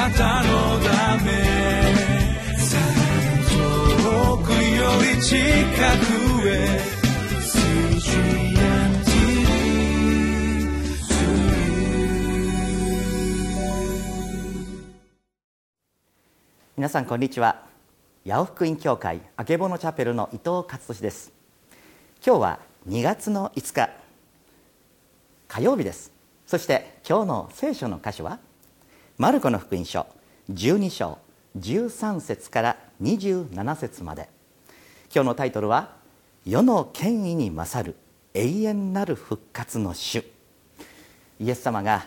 なたのため遠くより近くへ皆さんこんにちは。八尾福音教会あけぼのチャペルの伊藤勝利です。今日は2月の5日火曜日です。そして今日の聖書の箇所はマルコの福音書12章13節から27節まで。今日のタイトルは世の権威に勝る永遠なる復活の主。イエス様が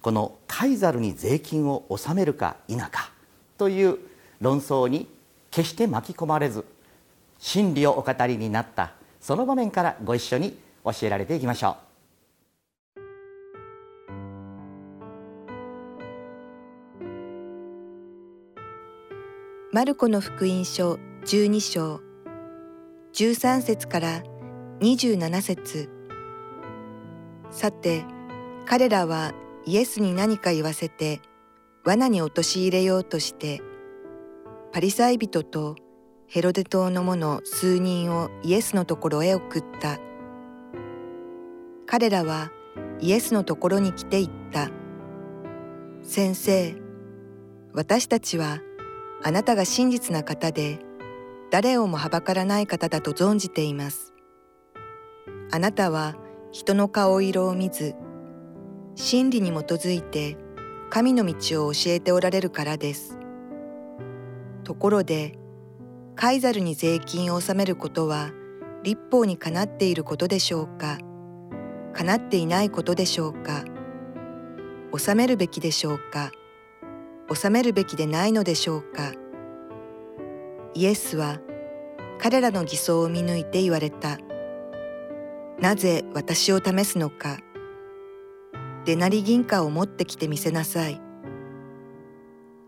このカイザルに税金を納めるか否かという論争に決して巻き込まれず真理をお語りになったその場面からご一緒に教えられていきましょう。マルコの福音書12章13節から27節。さて彼らはイエスに何か言わせて罠に陥れようとしてパリサイ人とヘロデ島の者数人をイエスのところへ送った。彼らはイエスのところに来て言った。先生私たちはあなたが真実な方で誰をもはばからない方だと存じています。あなたは人の顔色を見ず真理に基づいて神の道を教えておられるからです。ところで、カイザルに税金を納めることは立法にかなっていることでしょうか？かなっていないことでしょうか？納めるべきでしょうか？納めるべきでないのでしょうかイエスは彼らの偽装を見抜いて言われた。なぜ私を試すのか。デナリ銀貨を持ってきてみせなさい。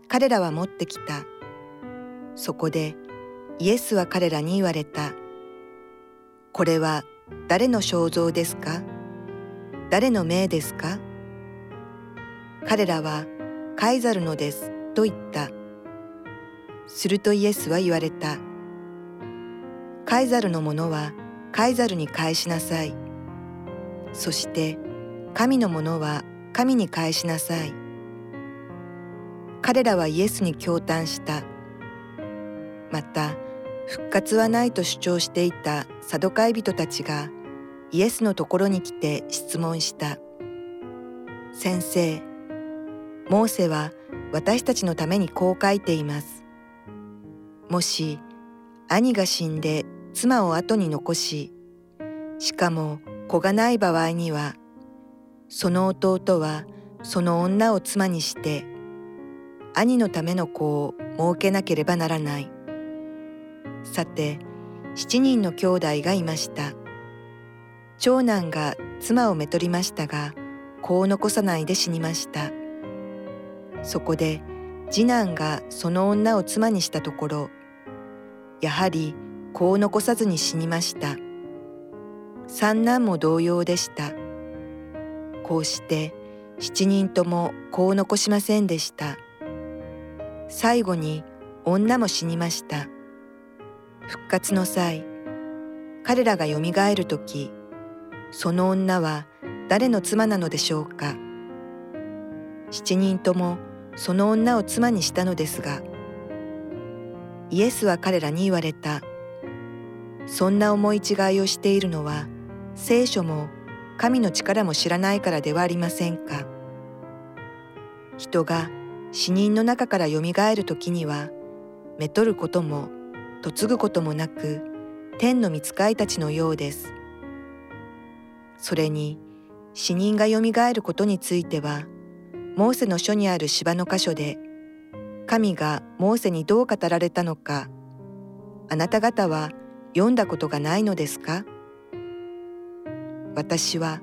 彼らは持ってきた。そこでイエスは彼らに言われた。これは誰の肖像ですか？誰の命ですか？彼らはカイザルのですと言った。するとイエスは言われた。カイザルのものはカイザルに返しなさい。そして神のものは神に返しなさい。彼らはイエスに共嘆した。また、復活はないと主張していたサドカイ人たちがイエスのところに来て質問した。先生、モーセは私たちのためにこう書いています。もし兄が死んで妻を後に残し、しかも子がない場合にはその弟はその女を妻にして兄のための子を設けなければならない。さて七人の兄弟がいました。長男が妻をめとりましたが子を残さないで死にました。そこで次男がその女を妻にしたところやはり子を残さずに死にました。三男も同様でした。こうして七人とも子を残しませんでした。最後に女も死にました。復活の際、彼らがよみがえる時、その女は誰の妻なのでしょうか。七人ともその女を妻にしたのですが、イエスは彼らに言われた。そんな思い違いをしているのは、聖書も神の力も知らないからではありませんか。人が死人の中からよみがえる時には、めとることも嫁ぐこともなく、天の御使いたちのようです。それに、死人がよみがえることについては、モーセの書にある芝の箇所で、神がモーセにどう語られたのか、あなた方は読んだことがないのですか？私は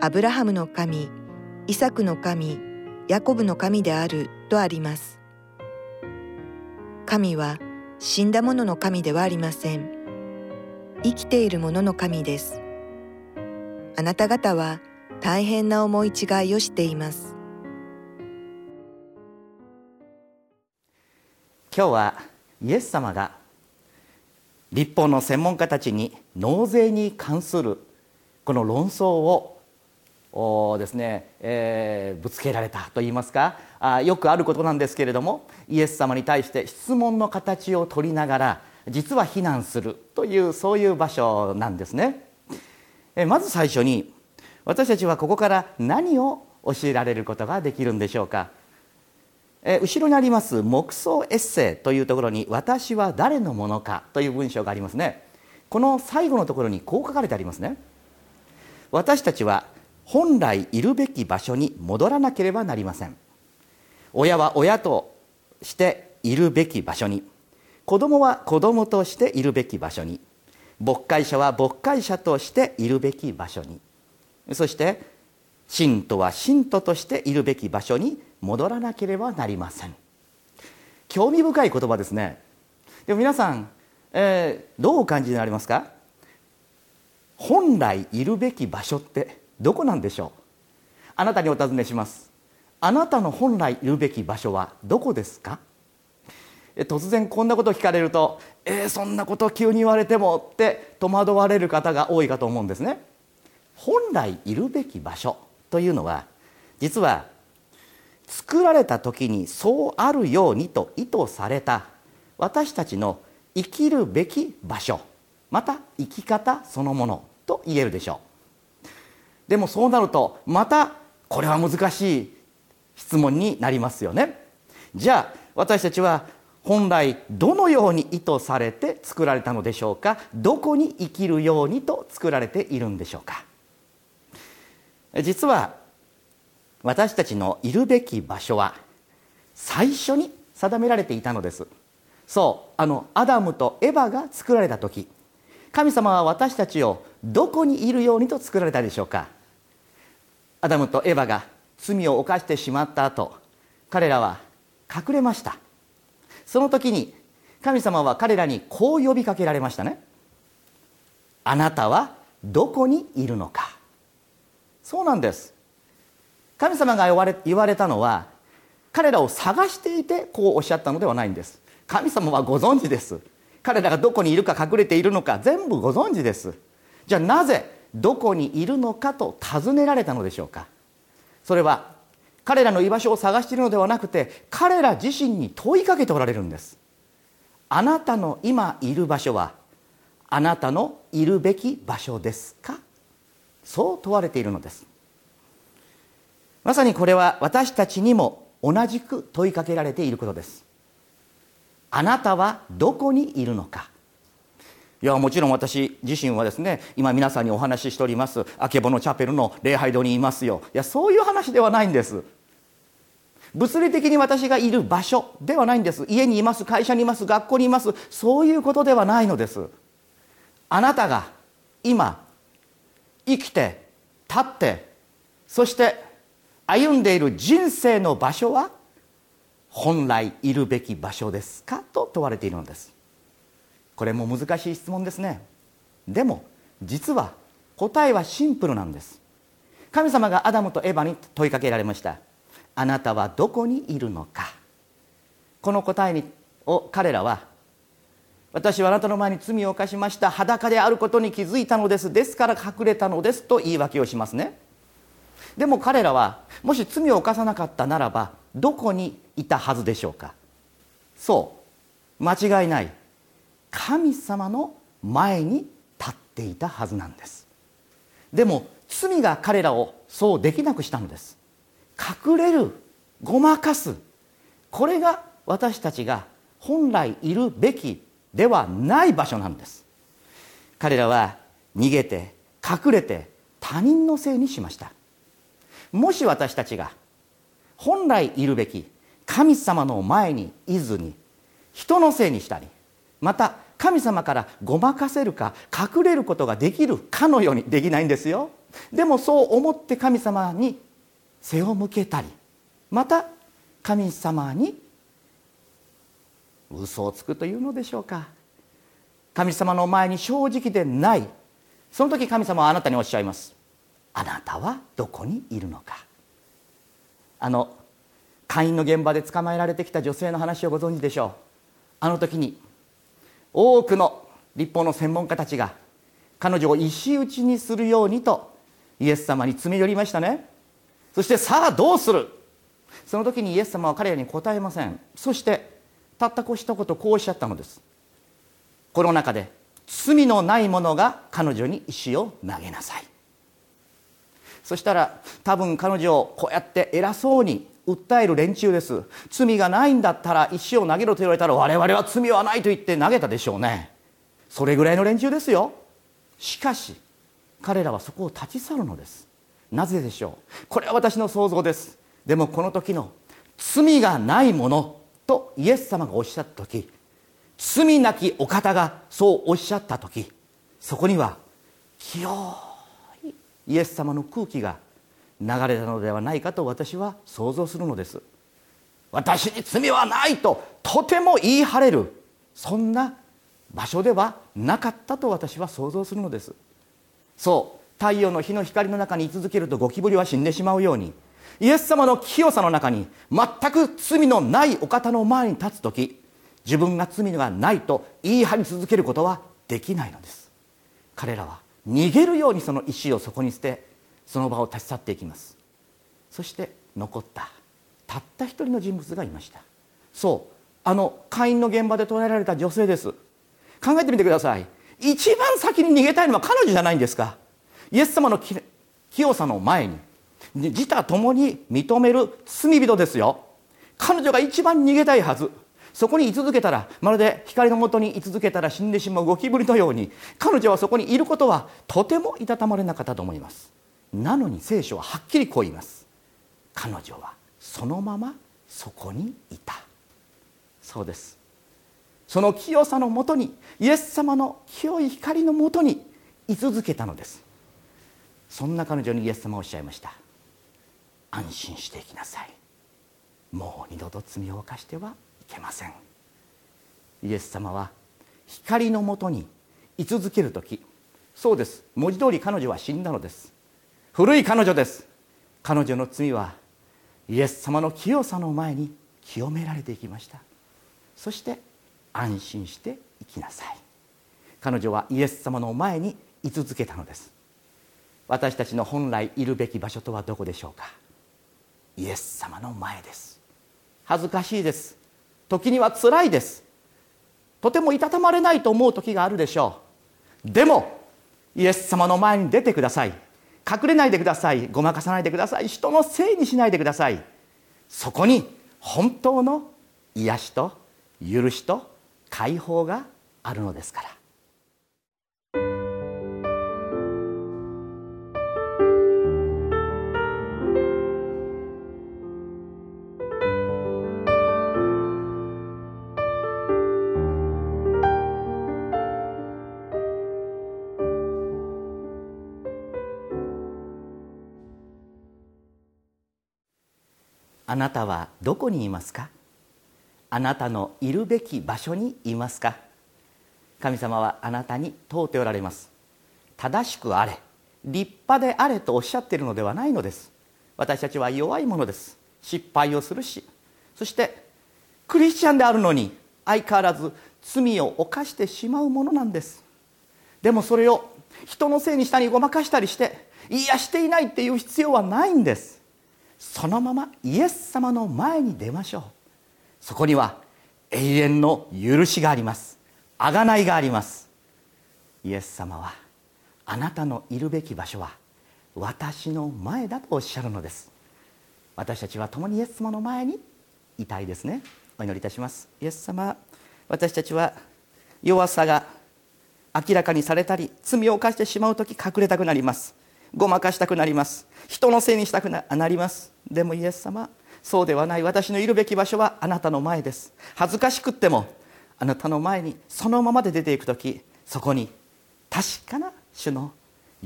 アブラハムの神、イサクの神、ヤコブの神であるとあります。神は死んだ者の神ではありません。生きている者の神です。あなた方は大変な思い違いをしています。今日はイエス様が立法の専門家たちに納税に関するこの論争をですね、えー、ぶつけられたといいますかあよくあることなんですけれどもイエス様に対して質問の形を取りながら実は非難するというそういう場所なんですね。えまず最初に私たちはここから何を教えられることができるんでしょうか。え後ろにあります黙想エッセイというところに「私は誰のものか」という文章がありますね。この最後のところにこう書かれてありますね。私たちは本来いるべき場所に戻らなければなりません。親は親としているべき場所に。子供は子供としているべき場所に。牧会者は牧会者としているべき場所に。そして信徒は信徒としているべき場所に。戻らなければなりません。興味深い言葉ですね。でも皆さん、えー、どうお感じになりますか？本来いるべき場所ってどこなんでしょう？あなたにお尋ねします。あなたの本来いるべき場所はどこですか？突然こんなことを聞かれると「えー、そんなこと急に言われても」って戸惑われる方が多いかと思うんですね。本来いるべき場所というのは実は作られた時にそうあるようにと意図された私たちの生きるべき場所また生き方そのものと言えるでしょう。でもそうなるとまたこれは難しい質問になりますよね。じゃあ私たちは本来どのように意図されて作られたのでしょうか？どこに生きるようにと作られているんでしょうか？実は私たちのいるべき場所は最初に定められていたのです。そうあのアダムとエバが作られた時神様は私たちをどこにいるようにと作られたでしょうか。アダムとエヴァが罪を犯してしまった後彼らは隠れました。その時に神様は彼らにこう呼びかけられましたね。あなたはどこにいるのか。そうなんです。神様が言われ言われたのは彼らを探していてこうおっしゃったのではないんです。神様はご存知です。彼らがどこにいるか隠れているのか全部ご存知です。じゃあなぜどこにいるのかと尋ねられたのでしょうか。それは彼らの居場所を探しているのではなくて彼ら自身に問いかけておられるんです。あなたの今いる場所はあなたのいるべき場所ですか？そう問われているのです。まさにこれは私たちにも同じく問いかけられていることです。あなたはどこにいるのか？いやもちろん私自身はですね今皆さんにお話ししておりますあけぼのチャペルの礼拝堂にいますよ。いやそういう話ではないんです。物理的に私がいる場所ではないんです。家にいます会社にいます学校にいます。そういうことではないのです。あなたが今生きて立ってそして歩んでいる人生の場所は本来いるべき場所ですか？と問われているのです。これも難しい質問ですね。でも実は答えはシンプルなんです。神様がアダムとエヴァに問いかけられました。あなたはどこにいるのか？この答えにを彼らは私はあなたの前に罪を犯しました。裸であることに気づいたのです。ですから隠れたのです。と言い訳をしますね。でも彼らはもし罪を犯さなかったならばどこにいたはずでしょうか？そう。間違いない。神様の前に立っていたはずなんです。でも罪が彼らをそうできなくしたのです。隠れるごまかす。これが私たちが本来いるべきではない場所なんです。彼らは逃げて隠れて他人のせいにしました。もし私たちが本来いるべき神様の前にいずに人のせいにしたりまた神様からごまかせるか隠れることができるかのようにできないんですよ。でもそう思って神様に背を向けたりまた神様に嘘をつくというのでしょうか。神様の前に正直でない。その時神様はあなたにおっしゃいます。あなたはどこにいるのか。あの会員の現場で捕まえられてきた女性の話をご存知でしょう。あの時に多くの立法の専門家たちが彼女を石打ちにするようにとイエス様に詰め寄りましたね。そしてさあどうする。その時にイエス様は彼らに答えません。そしてたったこう一言こうおっしゃったのです。この中で罪のない者が彼女に石を投げなさい。そしたら多分彼女をこうやって偉そうに訴える連中です。罪がないんだったら石を投げろと言われたら我々は罪はないと言って投げたでしょうね。それぐらいの連中ですよ。しかし彼らはそこを立ち去るのです。なぜでしょう？これは私の想像です。でもこの時の罪がないものとイエス様がおっしゃった時罪なきお方がそうおっしゃった時そこには清イエス様の空気が流れたのではないかと私は想像するのです。私に罪はないととても言い張れる。そんな場所ではなかったと私は想像するのです。そう太陽の日の光の中に居続けるとゴキブリは死んでしまうように。イエス様の清さの中に全く罪のないお方の前に立つ時自分が罪がないと言い張り続けることはできないのです。彼らは逃げるようにその石をそこに捨てその場を立ち去っていきます。そして残ったたった一人の人物がいました。そうあの会員の現場で捕らえられた女性です。考えてみてください。一番先に逃げたいのは彼女じゃないんですか。イエス様の清さの前に自他共に認める罪人ですよ。彼女が一番逃げたいはず。そこに居続けたらまるで光のもとに居続けたら死んでしまうゴキブリのように彼女はそこにいることはとてもいたたまれなかったと思います。なのに聖書ははっきりこう言います。彼女はそのままそこにいた。そうです。その清さのもとにイエス様の清い光のもとに居続けたのです。そんな彼女にイエス様はおっしゃいました。安心していきなさい。もう二度と罪を犯してはけません。イエス様は光のもとに居続ける時。そうです。文字通り彼女は死んだのです。古い彼女です。彼女の罪はイエス様の清さの前に清められていきました。そして安心して生きなさい。彼女はイエス様の前に居続けたのです。私たちの本来いるべき場所とはどこでしょうか。イエス様の前です。恥ずかしいです。時には辛いです。とてもいたたまれないと思う時があるでしょう。でもイエス様の前に出てください。隠れないでください。ごまかさないでください。人のせいにしないでください。そこに本当の癒しと許しと解放があるのですから。あなたはどこにいますか？あなたのいるべき場所にいますか？神様はあなたに問うておられます。正しくあれ立派であれとおっしゃっているのではないのです。私たちは弱いものです。失敗をするしそしてクリスチャンであるのに相変わらず罪を犯してしまうものなんです。でもそれを人のせいにしたりごまかしたりしていやしていないっていう必要はないんです。そのままイエス様の前に出ましょう。そこには永遠の許しがあります。贖いがあります。イエス様はあなたのいるべき場所は私の前だとおっしゃるのです。私たちは共にイエス様の前にいたいですね。お祈りいたします。イエス様私たちは弱さが明らかにされたり罪を犯してしまう時隠れたくなります。ごまかしたくなります。人のせいにしたくなります。でもイエス様そうではない。私のいるべき場所はあなたの前です。恥ずかしくってもあなたの前にそのままで出ていく時そこに確かな主の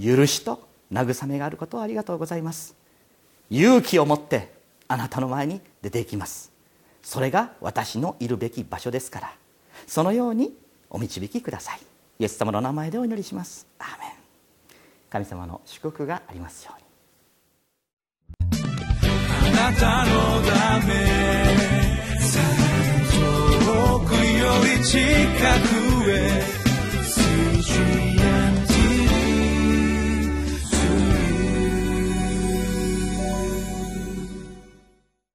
許しと慰めがあることをありがとうございます。勇気を持ってあなたの前に出ていきます。それが私のいるべき場所ですから。そのようにお導きください。イエス様の名前でお祈りします。アーメン。神様の祝福がありますように。あなたのため遠くより近くへ。